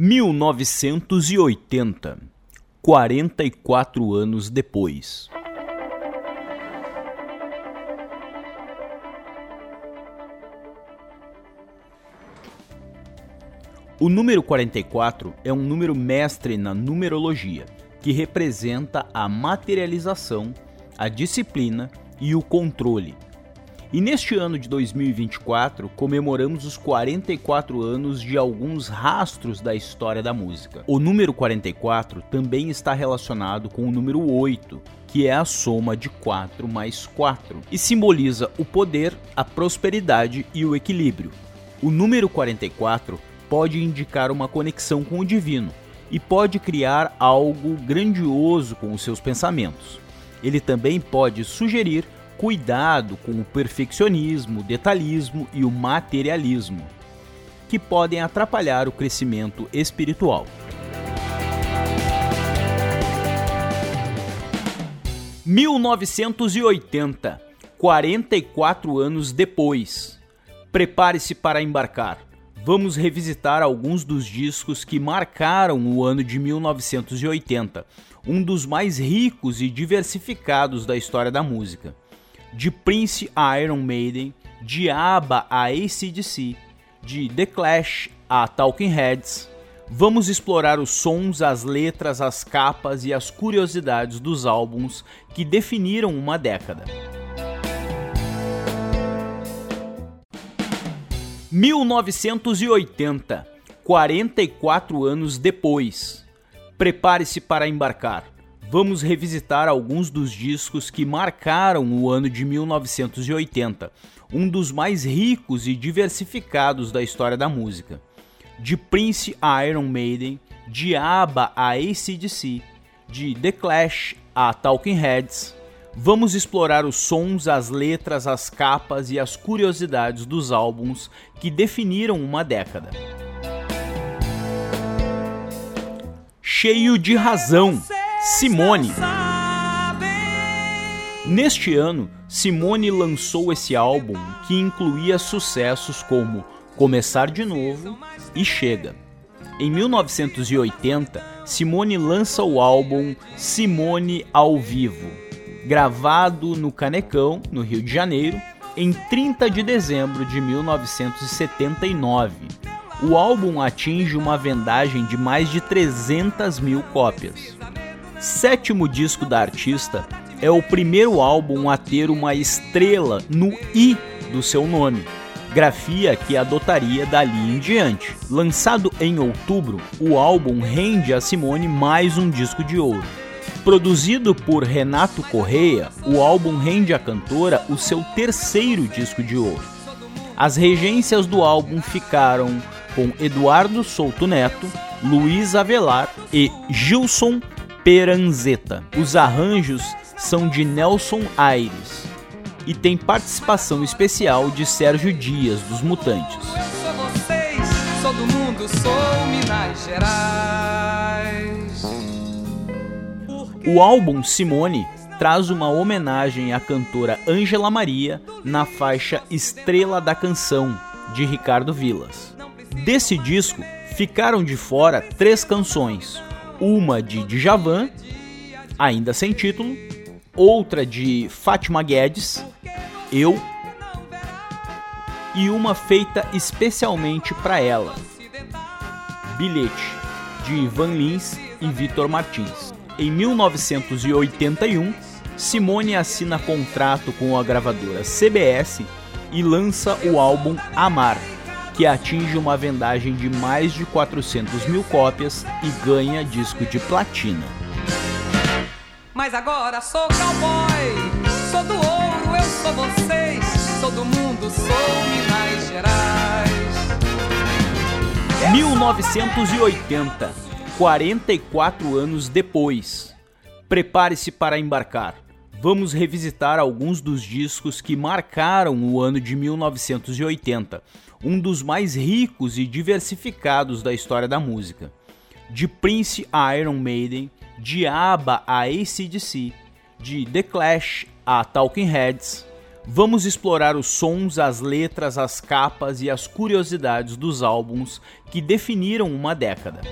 1980, 44 anos depois. O número 44 é um número mestre na numerologia, que representa a materialização, a disciplina e o controle e neste ano de 2024 comemoramos os 44 anos de alguns rastros da história da música. O número 44 também está relacionado com o número 8, que é a soma de 4 mais 4, e simboliza o poder, a prosperidade e o equilíbrio. O número 44 pode indicar uma conexão com o divino e pode criar algo grandioso com os seus pensamentos. Ele também pode sugerir cuidado com o perfeccionismo, o detalhismo e o materialismo, que podem atrapalhar o crescimento espiritual. (1980), 44 anos depois. Prepare-se para embarcar. Vamos revisitar alguns dos discos que marcaram o ano de 1980, um dos mais ricos e diversificados da história da música de Prince a Iron Maiden, de ABBA a ACDC, de The Clash a Talking Heads, vamos explorar os sons, as letras, as capas e as curiosidades dos álbuns que definiram uma década. 1980, 44 anos depois. Prepare-se para embarcar vamos revisitar alguns dos discos que marcaram o ano de 1980, um dos mais ricos e diversificados da história da música. De Prince a Iron Maiden, de ABBA a ACDC, de The Clash a Talking Heads, vamos explorar os sons, as letras, as capas e as curiosidades dos álbuns que definiram uma década. Cheio de razão Simone. Neste ano, Simone lançou esse álbum que incluía sucessos como Começar de Novo e Chega. Em 1980, Simone lança o álbum Simone ao Vivo, gravado no Canecão, no Rio de Janeiro, em 30 de dezembro de 1979. O álbum atinge uma vendagem de mais de 300 mil cópias sétimo disco da artista, é o primeiro álbum a ter uma estrela no I do seu nome, grafia que adotaria dali em diante. Lançado em outubro, o álbum rende a Simone mais um disco de ouro. Produzido por Renato Correia, o álbum rende à cantora o seu terceiro disco de ouro. As regências do álbum ficaram com Eduardo Souto Neto, Luiz Avelar e Gilson Peranzeta. Os arranjos são de Nelson Aires e tem participação especial de Sérgio Dias, dos Mutantes. Eu sou vocês, sou do mundo, sou Minas Gerais. O álbum Simone traz uma homenagem à cantora Ângela Maria na faixa Estrela da Canção, de Ricardo Vilas. Desse disco ficaram de fora três canções: uma de Djavan, ainda sem título, outra de Fátima Guedes, Eu, e uma feita especialmente para ela, Bilhete, de Ivan Lins e Vitor Martins. Em 1981, Simone assina contrato com a gravadora CBS e lança o álbum Amar, que atinge uma vendagem de mais de 400 mil cópias e ganha disco de platina. Mas agora sou cowboy, sou do ouro, eu sou vocês, sou do mundo, sou Minas Gerais. 1980, 44 anos depois. Prepare-se para embarcar. Vamos revisitar alguns dos discos que marcaram o ano de 1980 um dos mais ricos e diversificados da história da música. De Prince a Iron Maiden, de ABBA a ACDC, de The Clash a Talking Heads, Vamos explorar os sons, as letras, as capas e as curiosidades dos álbuns que definiram uma década.